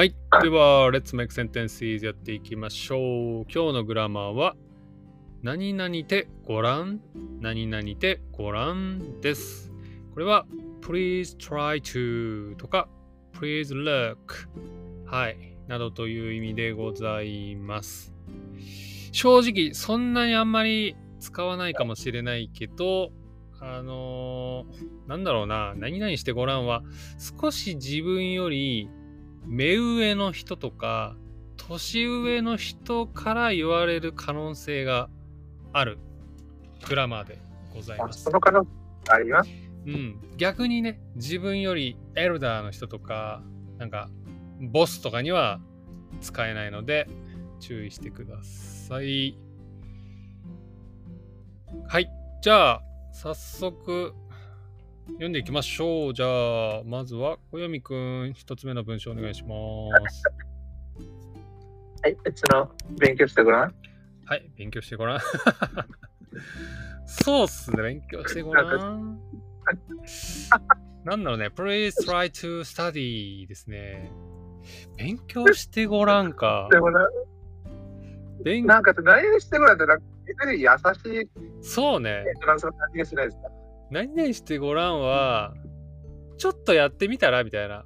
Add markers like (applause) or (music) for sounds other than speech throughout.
はい。では、Let's make sentences やっていきましょう。今日のグラマーは、何々てごらん、何々てごらんです。これは、please try to とか、please look はい。などという意味でございます。正直、そんなにあんまり使わないかもしれないけど、あのーなんだろうな、何々してごらんは、少し自分より目上の人とか、年上の人から言われる可能性があるグラマーでございあますそ。の可能性あります。うん、逆にね、自分よりエルダーの人とか、なんか、ボスとかには使えないので、注意してください。はい。じゃあ、早速、読んでいきましょう。じゃあ、まずは、小読くん、一つ目の文章お願いします。はい、別の勉強してごらん。はい、勉強してごらん。(laughs) そうっすね、勉強してごらん。なんだろうね、please try to study ですね。勉強してごらんか。勉なんか何々してごらんって、なんか優しいそうね、トランスの感じがしないですか？何々してごらんは、ちょっとやってみたら？みたいな。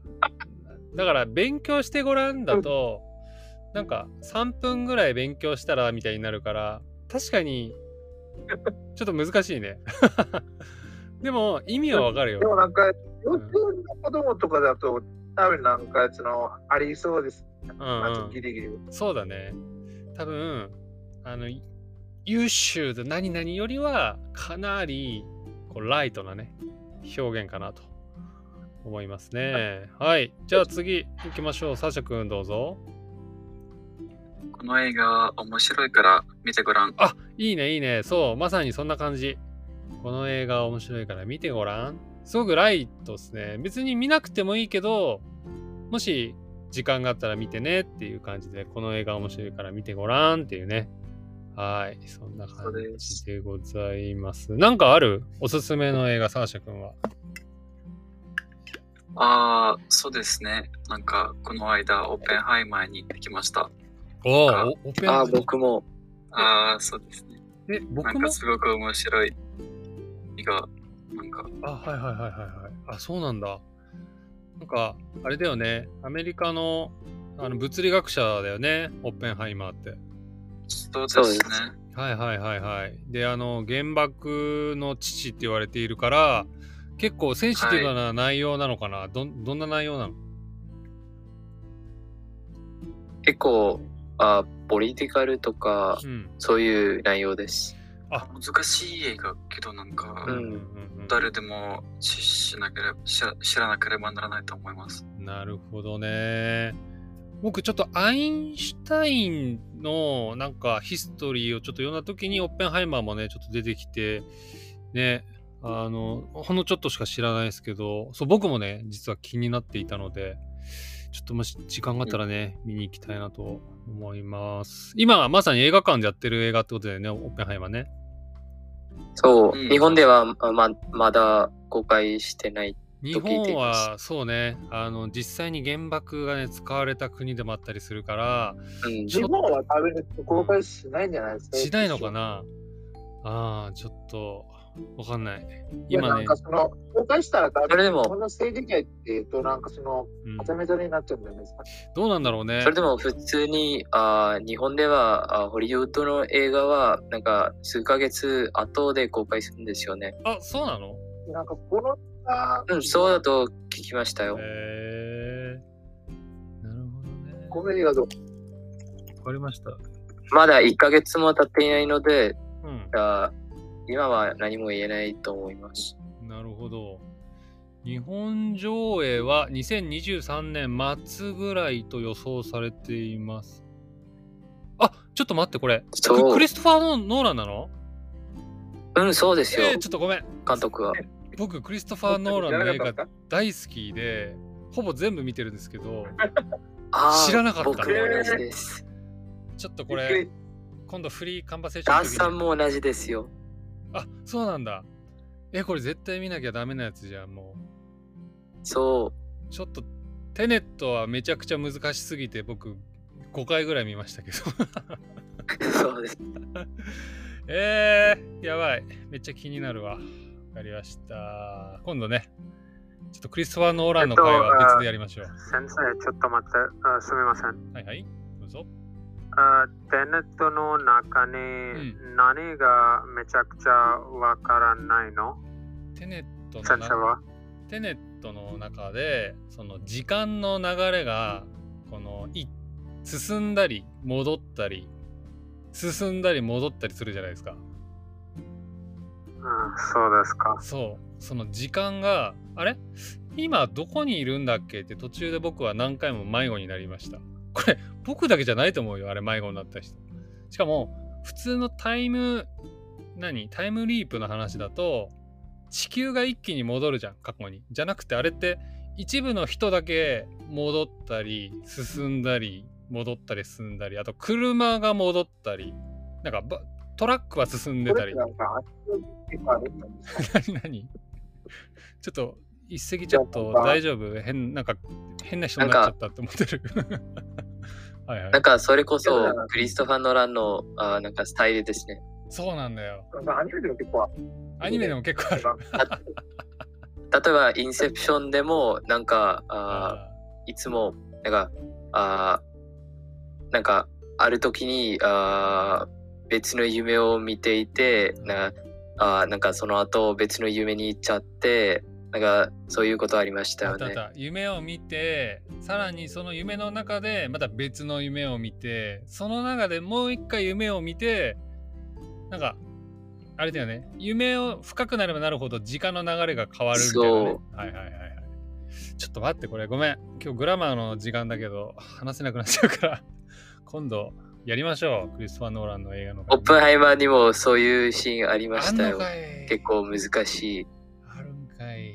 だから、勉強してごらんだと、なんか3分ぐらい勉強したらみたいになるから、確かに、ちょっと難しいね。(laughs) でも、意味はわかるよで。もなんか、幼稚園の子供とかだと、多分なんか、その、ありそうです。うんうんあとギリギリ。そうだね。多分、あの、優秀で何々よりは、かなり、こう、ライトなね、表現かなと思いますね。はい。じゃあ次、行きましょう。サシャ君どうぞ。この映画面白いから見てごらん。あ、いいね、いいね。そう、まさにそんな感じ。この映画面白いから見てごらん。すごくライトですね。別に見なくてもいいけど、もし時間があったら見てねっていう感じで、この映画面白いから見てごらんっていうね。はい。そんな感じでございます。なんかある？おすすめの映画、サーシャ君は。ああ、そうですね。なんか、この間、オッペンハイマーに行ってきました。おあお、オペああ、ン僕も。ああ、そうですね。え、な僕も？んか、すごく面白い映画。なんか、あ、はいはいはいはいはい。あ、そうなんだ。なんか、あれだよね。アメリカのあの物理学者だよね。オッペンハイマーって。そうですね。はいはいはいはい。で、あの、原爆の父って言われているから、結構センシティブな内容なのかな、どんどんな内容なの？結構、あポリティカルとか、うん。そういう内容です。難しい映画けど、なんか、うん誰でも知しなければ知ら知らなければならないと思います。なるほどね。僕ちょっとアインシュタインのなんかヒストリーをちょっと読んだ時にオッペンハイマーもねちょっと出てきてねあのほんのちょっとしか知らないですけどそう僕もね実は気になっていたのでちょっともし時間があったらね、見に行きたいなと思います。今はまさに映画館でやってる映画ってことだよねオッペンハイマーね。そう、うん。日本ではあままだ公開してない。日本はそうねあの実際に原爆がね使われた国でもあったりするからうん、日本は多分公開しないんじゃないですか？しないのかな？ああ、ちょっと、わかんない。いや今ねなんか、その、公開したら多分、それでもこの政治界っていうと、なんかその、うんはちゃめちゃになっちゃうんじゃないですか？どうなんだろうねそ。れでも普通にあ日本ではあホリウッドの映画はなんか数ヶ月後で公開するんですよね。あ、そうなの？なんかこの、あうん、そうだと聞きましたよへ。えー。なるほどね。この映画どう？わかりました。まだ1ヶ月も経っていないので、うん。あ今は何も言えないと思います。なるほど。日本上映は2023年末ぐらいと予想されています。あ、ちょっと待って、これ。クそうクリストファーのノーランなの？うん、そうですよ、えー、ちょっとごめん。監督は。僕、クリストファー・ノーランの映画大好きで、ほぼ全部見てるんですけど、知らなかった僕も同じです。ちょっとこれ、今度フリーカンバセーションダンさんも同じですよ。あ、そうなんだ。え、これ絶対見なきゃダメなやつじゃん、もそう。う。ちょっとテネットはめちゃくちゃ難しすぎて僕5回ぐらい見ましたけど。そうです。(laughs) えー、やばい。めっちゃ気になるわ。わかりました。今度ね、ちょっとクリストファー・ノーランの会は別でやりましょう。先生、ちょっと待って、あすみません。はいはい。どうぞ。あテネットの中にん何がめちゃくちゃわからないの、テネットのな先生は？テネットの中で、その時間の流れが、このい進んだり戻ったり、進んだり戻ったりするじゃないですか。うん、そうですか。そう。その時間が、あれ？今どこにいるんだっけって途中で僕は何回も迷子になりました。これ、僕だけじゃないと思うよ。あれ迷子になった人。しかも、普通のタイム、何？タイムリープの話だと、地球が一気に戻るじゃん、過去に。じゃなくて、あれって一部の人だけ戻ったり、進んだり、戻ったり進んだり、あと車が戻ったり、なんかトラックは進んでたり。何？何？ちょっと一石ちょっと大丈夫？変なんか変な人になっちゃったって思ってる。(laughs) はいはい。なんかそれこそクリストファー・ノーランのあなんかスタイルですね。そうなんだよ。アニメでも結構ある。アニメでも結構ある。例えばインセプションでもなんかああいつもなんかあなんかある時にあ別の夢を見ていてなんかあなんかその後別の夢に行っちゃってなんかそういうことありましたよね。夢を見てさらにその夢の中でまた別の夢を見てその中でもう一回夢を見てなんかあれだよね。夢を深くなればなるほど時間の流れが変わるみたいな、ね、はいはいはいはい。ちょっと待ってこれ。ごめん。今日グラマーの時間だけど話せなくなっちゃうから。今度やりましょうクリストファー・ノーランの映画のオップンハイマーにもそういうシーンありましたよ。結構難しい。あるんかい。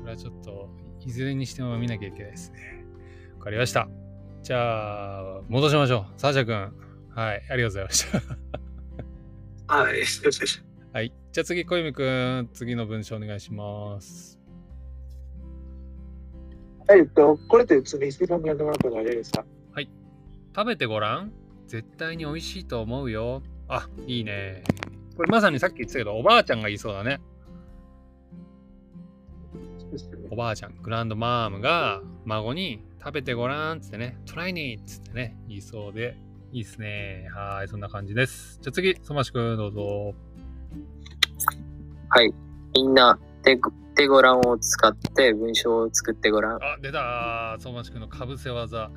これはちょっと、いずれにしても見なきゃいけないですね。わかりました。じゃあ、戻しましょう。サーシャ君。はい、ありがとうございました。はい。はい。じゃあ次、小泉君、次の文章お願いします。えっと、これって普通にスピードにやってもらったらあれですか食べてごらん。絶対に美味しいと思うよ。あ、いいね。これまさにさっき言ってたけど、おばあちゃんが言いそうだね。おばあちゃん、グランドマームが孫に食べてごらんっつってね、トライにっつってね、言いそうで、いいっすね。はい、そんな感じです。じゃあ次、そましくんどうぞ。はい。みんな手手ごらんを使って文章を作ってごらん。あ、出たそましくんのかぶせ技。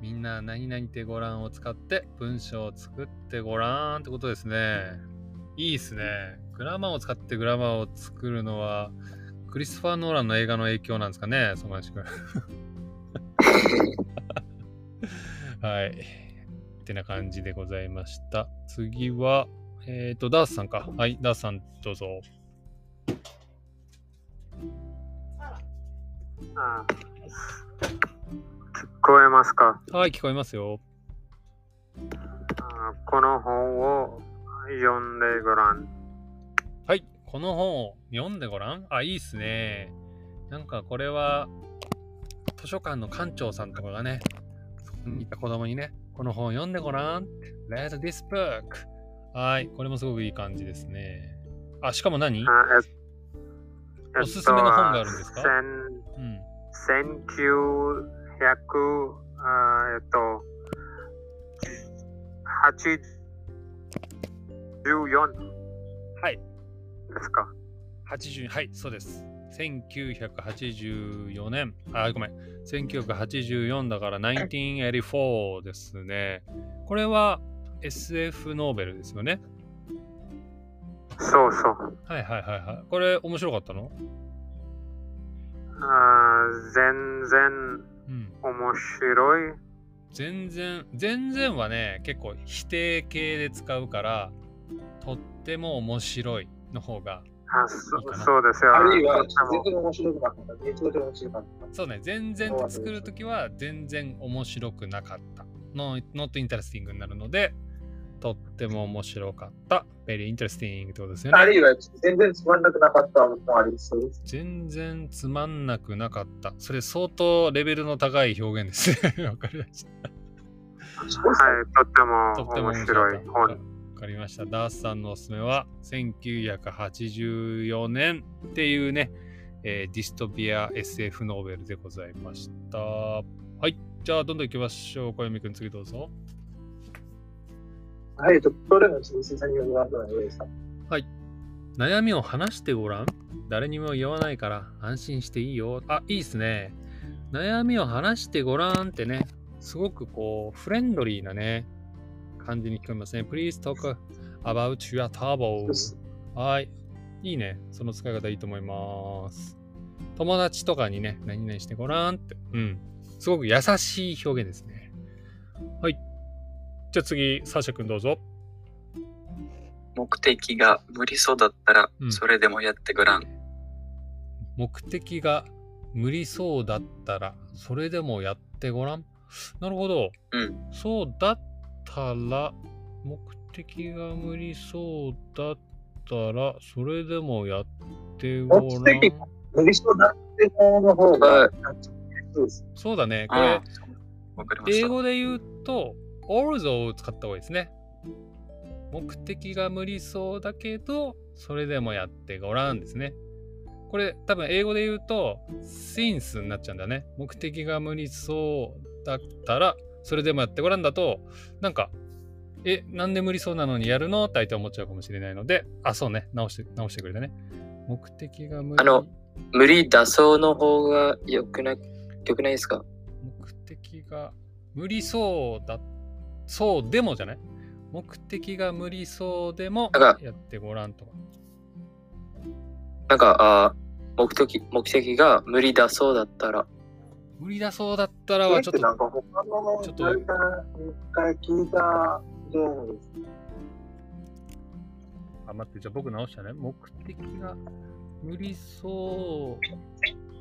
みんな何々てごらんを使って文章を作ってごらんってことですね。いいっすね。グラマーを使ってグラマーを作るのは、クリストファー・ノーランの映画の影響なんですかね、そましくん。(laughs) はい。ってな感じでございました。次は、えっ、と、ダースさんか。はい、ダースさんどうぞ。あ聞こえますか？はい、聞こえますよ。この本を読んでごらん。はい、この本を読んでごらん？あ、いいっすね。なんかこれは、図書館の館長さんとかがね、そこにいた子供にね、この本を読んでごらん。Read this book. はい、これもすごくいい感じですね。あ、しかも何？おすすめの本があるんですか、うん、百、えっと、84はいですか？80はい、そうです。1984年、あ、ごめん、1984だから1984ですね。これは SF ノーベルですよね？そうそう。はいはいはいはい。これ面白かったの？あ全然うん。面白い全然、全然はね、結構否定形で使うから、とっても面白いの方が、あそいいかなそうですよあるいは、全然面白くなかった。めちゃめちゃ面白かった。そうね、全然作るときは全然面白くなかった。の not interesting になるので、とっても面白かった。very interesting ってことですよね。あるいは全然つまんなくなかったのもありそうです。全然つまんなくなかった。それ相当レベルの高い表現ですね。(laughs) わかりました。はい、とってもとっても面面白い本。わかりました。ダースさんのおすすめは1984年っていうね、えーディストピア SF ノーベルでございました。はい。じゃあ、どんどん行きましょう。小読くん、次どうぞ。はい、とどれも先生さんにすか？悩みを話してごらん。誰にも言わないから安心していいよ。あ、いいっすね。悩みを話してごらんってね、すごくこう、フレンドリーなね、感じに聞こえますね。Please talk about your trouble. はい。いいね。その使い方いいと思います。友達とかにね、何々してごらんって。うん。すごく優しい表現ですね。はい。じゃあ次、サーシャ君どうぞ。目的が無理そうだったらうん、それでもやってごらん。目的が無理そうだったら、それでもやってごらん。なるほど。うん。そうだったら、目的が無理そうだったら、それでもやってごらん。目的無理そうだって方の方が、はいそうです。そうだね。こあれ。英語で言うと、although を使った方がいいですね。目的が無理そうだけど、それでもやってごらんですね。これ多分英語で言うと、since になっちゃうんだね。目的が無理そうだったら、それでもやってごらんだと、なんか、え、なんで無理そうなのにやるの？って相手は思っちゃうかもしれないので、あ、そうね、直して、直してくれたね。目的が無理。あの無理出そうの方がよくなよくないですか？目的が無理そうだ、そうでもじゃない？目的が無理そうでもやってごらんとか。なんか、あー目的目的が無理だそうだったら、無理だそうだったらはちょっとなんか他のちょっと一回聞いたゲームです。あ、待って、じゃあ僕直したね。目的が無理そ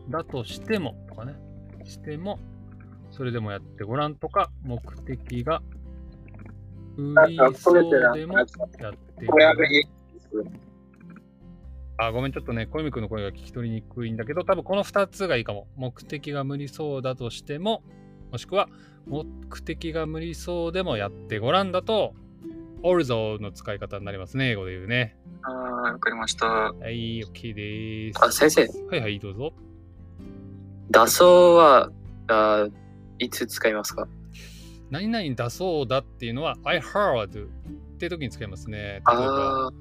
うだとしてもとかね。しても、それでもやってごらんとか、目的がある。いいです。あ、ごめん、ちょっとね、小泉君の声が聞き取りにくいんだけど、多分この2つがいいかも。目的が無理そうだとしても、もしくは、目的が無理そうでもやってごらんだと、although の使い方になりますね、英語で言うね。ああ、わかりました。はい、OK です。あ先生。はいはい、どうぞ。出そうは、あーいつ使いますか？何々出そうだっていうのは、I heard って時に使いますね。例えば、あ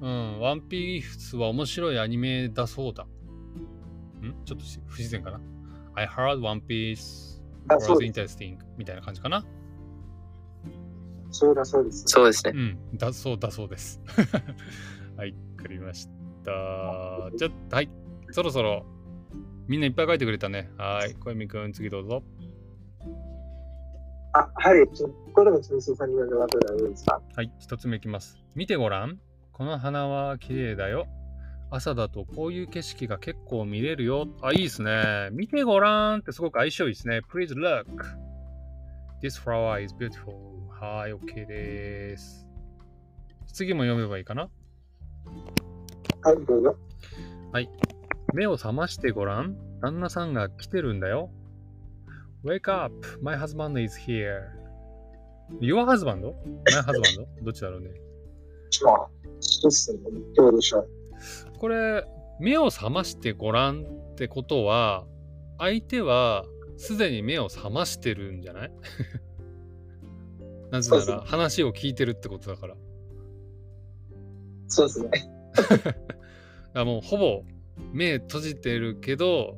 うん、ワンピースは面白いアニメだそうだ。ん？ちょっとし不自然かな？I heard One Piece was interesting みたいな感じかな？そうだそうです。そうですね。うん、だそうだそうです。(laughs) はい、わかりました。じゃあ、はい、そろそろみんないっぱい書いてくれたね。はい、小泉くん、次どうぞ。あ、はい。ちょこれも先生さんにらいいですか？はい、一つ目いきます。見てごらん。この花は綺麗だよ。朝だとこういう景色が結構見れるよ。あ、いいですね。見てごらんってすごく相性いいですね。Please look. This flower is beautiful. はい、OK です。次も読めばいいかな？はい、どうぞ。目を覚ましてごらん。旦那さんが来てるんだよ。Wake up, my husband is here. Your husband? My husband? (laughs) どっちだろうね。これ、目を覚ましてごらんってことは、相手はすでに目を覚ましてるんじゃない？(laughs) なぜなら話を聞いてるってことだから。そうですね。(laughs) らもうほぼ目閉じてるけど、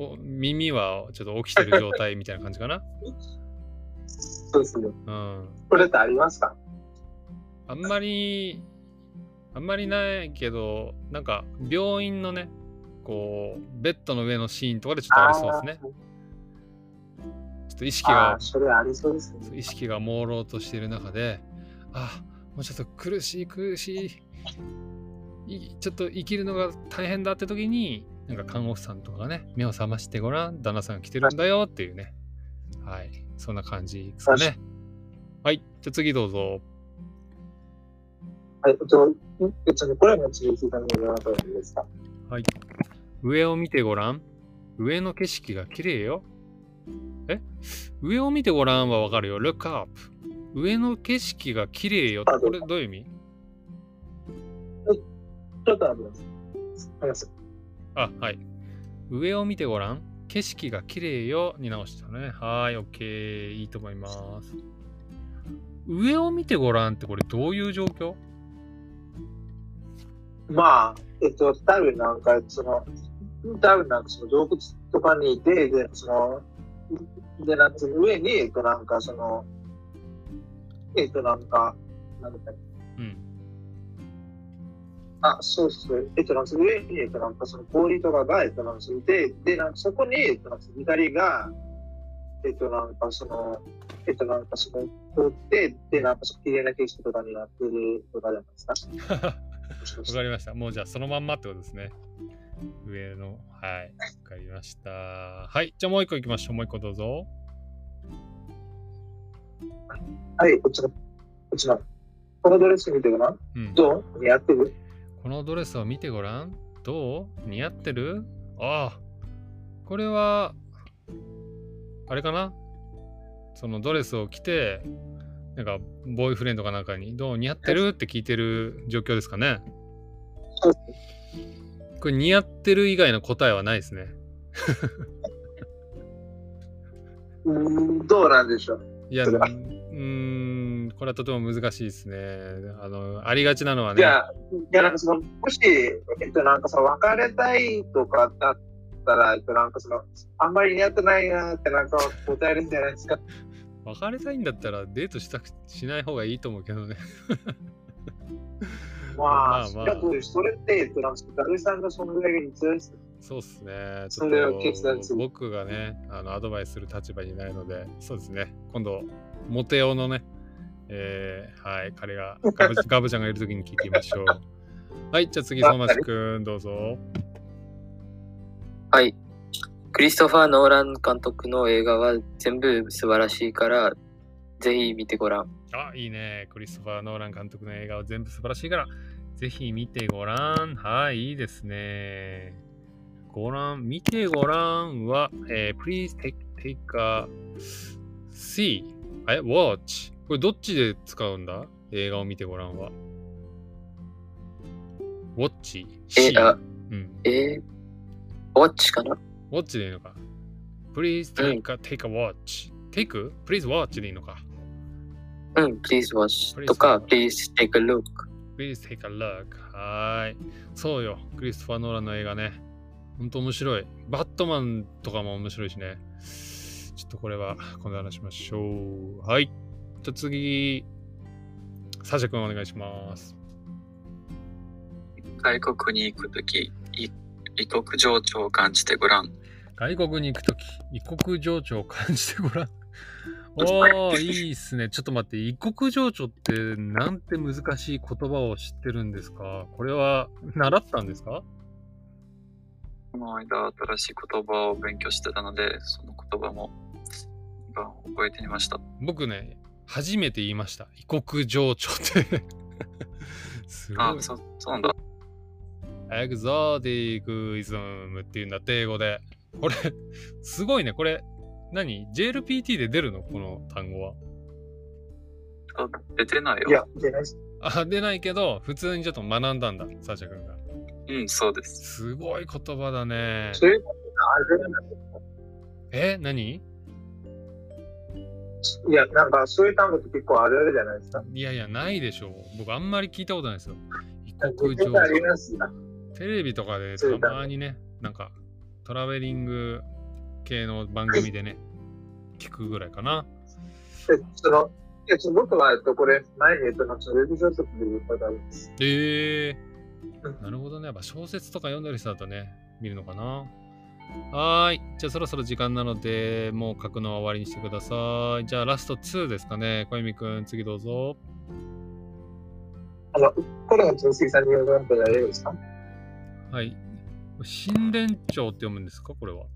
お耳はちょっと起きてる状態みたいな感じかな？そうですね。うん。これってありますか？あんまり、あんまりないけど、なんか病院のね、こう、ベッドの上のシーンとかでちょっとありそうですね。ちょっと意識がそれありそうですね。意識が朦朧としている中で、あ、もうちょっと苦しい苦しい、いちょっと生きるのが大変だって時に、なんか看護婦さんとかがね、目を覚ましてごらん、旦那さんが来てるんだよっていうね。はい、そんな感じですかね。はい、じゃあ次どうぞ。はい、えっと、えっと、これも次々のどなたですか？はい。上を見てごらん。上の景色が綺麗よ。え？上を見てごらんはわかるよ。look up。上の景色が綺麗よ。あこれどういう意味？ちょっとあります。あります。あ、はい。上を見てごらん。景色が綺麗よに直したね。はい、OK。いいと思います。上を見てごらんってこれどういう状況？まあ、えっと、多分なんか、その、多分なんかその洞窟とかにいて、で、その、で、なん上に、えっと、なんかその、えっと、なんか、なんだっけ？うん。あ、そうそう。えっと、なんかその上に、えっと、なんかその氷とかが、えっと、なんかそのいて、で、なんかそこに、えっと、なんかその光が、えっと、なんかその、えっと、なんかその、通って、で、なんかその綺麗な景色とかになってるとかじゃないですか。(laughs) わかりました。もうじゃあそのまんまってことですね。上の。はい。わかりました。はい。じゃあもう一個行きましょう。もう一個どうぞ。はい、こちら、こちら。このドレス見てごらん。うん。どう似合ってるこのドレスを見てごらん。どう？似合ってる？ああ。これは、あれかな？そのドレスを着て、なんか、ボーイフレンドかなんかに、どう？似合ってる？って聞いてる状況ですかね。これ似合ってる以外の答えはないですね。うーんどうなんでしょういや、うそれはーん、これはとても難しいですね。あの、ありがちなのはね。いや、いや、なんかその、もし、えっと、なんかその、別れたいとかだったら、えっと、なんかその、あんまり似合ってないなって、なんか答えるんじゃないですか？(laughs) 別れたいんだったらデートしたくしない方がいいと思うけどね。(laughs) まあ、まあまあそれって、えっと、なんか、誰さんがそのぐらいに強いです。そうっすね。ちょっと僕がね、あのアドバイスする立場にないので、そうですね。今度、モテオのね、えーはい、彼がガブ (laughs) ガブちゃんがいるときに聞いてみましょう。はい、じゃあ次、相馬市くん、どうぞ。はい。クリストファー・ノーラン監督の映画は全部素晴らしいから、ぜひ見てごらん。あ、いいね。クリストファー・ノーラン監督の映画は全部素晴らしいから、ぜひ見てごらん。はい、いいですね。ごらん、見てごらんは、えー please take, take a see, え、watch。これどっちで使うんだ？映画を見てごらんは。watch, え see。あうん。えー、ウォッチかな？watch でいいのか。please take a, take a watch. take? please watch でいいのか。うん、please watch とか、please take a look。Please take a look. はーい。そうよ。クリストファー・ノーランの映画ね。ほんと面白い。バットマンとかも面白いしね。ちょっとこれは今度話しましょう。はい。じゃあ次、サシャ君お願いします。外国に行くとき、い異国情緒を感じてごらん。外国に行くとき、異国情緒を感じてごらん。(laughs) おー、いいっすね。ちょっと待って、異国情緒ってなんて難しい言葉を知ってるんですか？これは習ったんですか？この間、新しい言葉を勉強してたので、その言葉も今覚えてみました。僕ね、初めて言いました。異国情緒って。(laughs) すごあい。そそうなんだ。エグゾティックイズムっていうんだって、英語で。これ、すごいね。これ、何 ?JLPT で出るの？この単語は。あ出てないよ。いや、出ない。あ、出ないけど、普通にちょっと学んだんだ、サーシャ君が。うん、そうです。すごい言葉だね。え？何？いや、なんかそういう単語って結構あるあるじゃないですか。いやいや、ないでしょう。僕あんまり聞いたことないですよ。異国情絶対あり緒。ますよ。テレビとかでたまにね、なんかトラベリング系の番組でね、聞くぐらいかな。でその、いや、ちょ僕は、えっと、これ、前に、えっと、なんかそのウェブ小説で言うことあるんです。ええうんなるほどね。やっぱ小説とか読んでる人だとね、見るのかな。はーい。じゃあそろそろ時間なので、もう書くのは終わりにしてください。じゃあラスト2ですかね。小泉くん、次どうぞ。あの、これが純粋さんに読んでられるんですか？はい。神殿長って読むんですか？これは。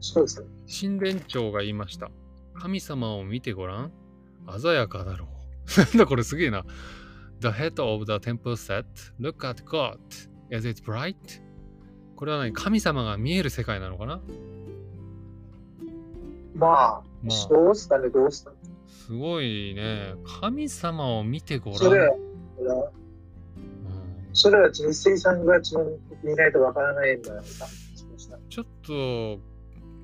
そうですね。神殿長が言いました。神様を見てごらん。鮮やかだろう。(laughs) なんだこれすげえな。The head of the temple said, Look at God. Is it bright? これは何？神様が見える世界なのかな？まあ、まあそうっすかね、どうっすかね。すごいね。神様を見てごらん。それは、うんそれは人生さんが見ないとわからないんだよな。ちょっと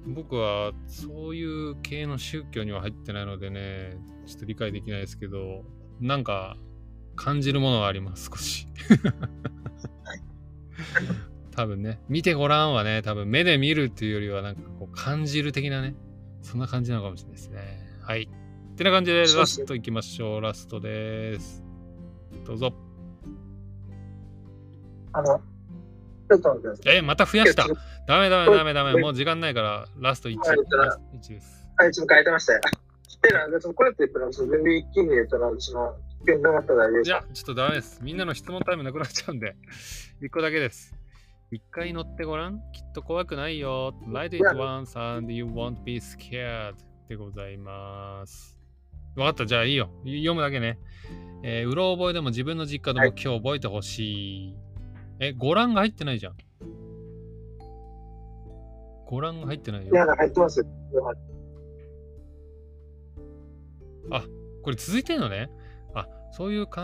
僕はそういう系の宗教には入ってないのでね、ちょっと理解できないですけど、なんか感じるものはあります、少し。多分ね、見てごらんはね、多分目で見るっていうよりはなんかこう感じる的なね、そんな感じなのかもしれないですね。はい。ってな感じでラストいきましょう。ラストです。どうぞ。あの、ちょっと待って。え、また増やした。ダメダメダメダメ。もう時間ないからラスト1。はいラスト1です。はい、ちょっと変えてましたよ。で、これって言ったら、全然一気に言ったら、その、危険なかったらあれですじゃあ、ちょっとダメです。みんなの質問タイムなくなっちゃうんで、1個だけです。一回乗ってごらん。きっと怖くないよ。Ride it once and you won't be scared でございます。わかった。じゃあいいよ。読むだけね。えーうろ覚えでも自分の実家でもはい今日覚えてほしい。え、ご覧が入ってないじゃん。ご覧が入ってないよい。や、入ってますよ。これ続いてんのね。あ、そういう考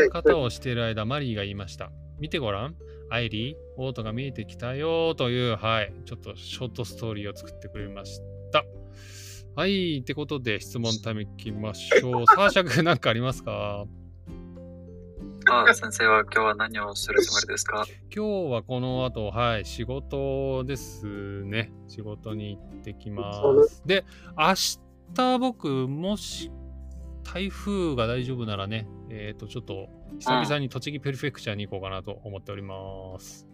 え方をしている間、マリーが言いました。見てごらん。アイリー、オートが見えてきたよという、はい、ちょっとショートストーリーを作ってくれました。はい、ってことで質問タイムいきましょう。(laughs) サーシャ君なんかありますか？あ、先生は今日は何をするつもりですか？今日はこの後、はい、仕事ですね。仕事に行ってきま。すで、明日僕、もし台風が大丈夫ならね、えっ、と、ちょっと久々に栃木ペルフェクチャーに行こうかなと思っております。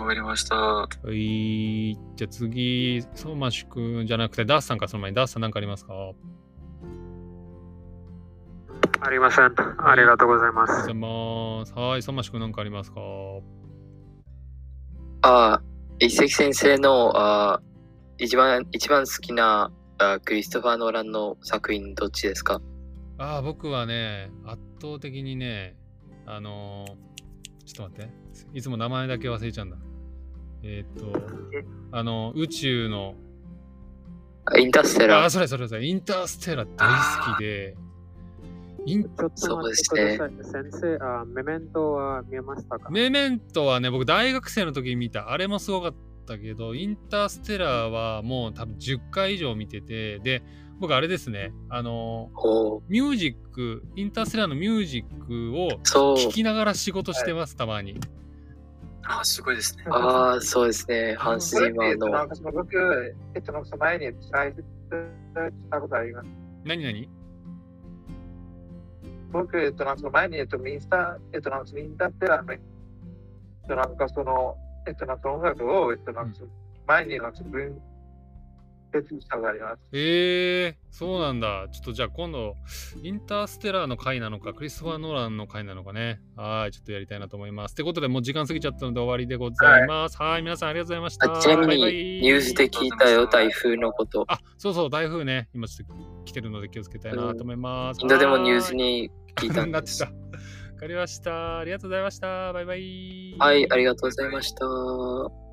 わかりました。はい、じゃあ次、相馬主君じゃなくて、ダースさんかその前に、ダースさんなんかありますか？ありません。ありがとうございまありがとうございす。ます。はい、相馬主君なんかありますか？ああ、一石先生のあー一番一番好きなあクリストファー・ノーランの作品どっちですか？ああ、僕はね、圧倒的にね、あのーちょっと待って。いつも名前だけ忘れちゃうんだ。えーっ、と、あの、宇宙の、あインターステラああ、ー。それそれそれ、インターステラー大好きで、インちょっと待ってください。先生、あメメントは見えましたか？メメントはね、僕大学生の時に見た。あれもすごかったけど、インターステラーはもう多分10回以上見てて、で、僕あれですね、あの、ミュージック、インターステラーのミュージックをそう。聴きながら仕事してます、たまに。あ、すごいですね。ああ、そうですね。ハンス・これって、ジマーのえっと、なんかその僕、えっと、なんかその前に伝えてたことあります？何何？僕、えっと、なんかその前に、えっと、インスタ、えっと、なんかそのインターテラーの、えっと、なんかその、えっと、なんか音楽を、えっと、なんかその前に、なんかその分別したことがあります。えー、そうなんだ。ちょっとじゃあ今度、インターステラーの回なのか、クリストファー・ノーランの回なのかね。はい、ちょっとやりたいなと思います。ってことで、もう時間過ぎちゃったので終わりでございます。はい、皆さんありがとうございました。あちなみにニュースで聞いたよ、台風のこと。あ、そうそう、台風ね。今ちょっと来てるので気をつけたいなと思います。インドでもニュースはに聞いたんですなってた。(laughs) わかりました。ありがとうございました。バイバイ。はい、ありがとうございました。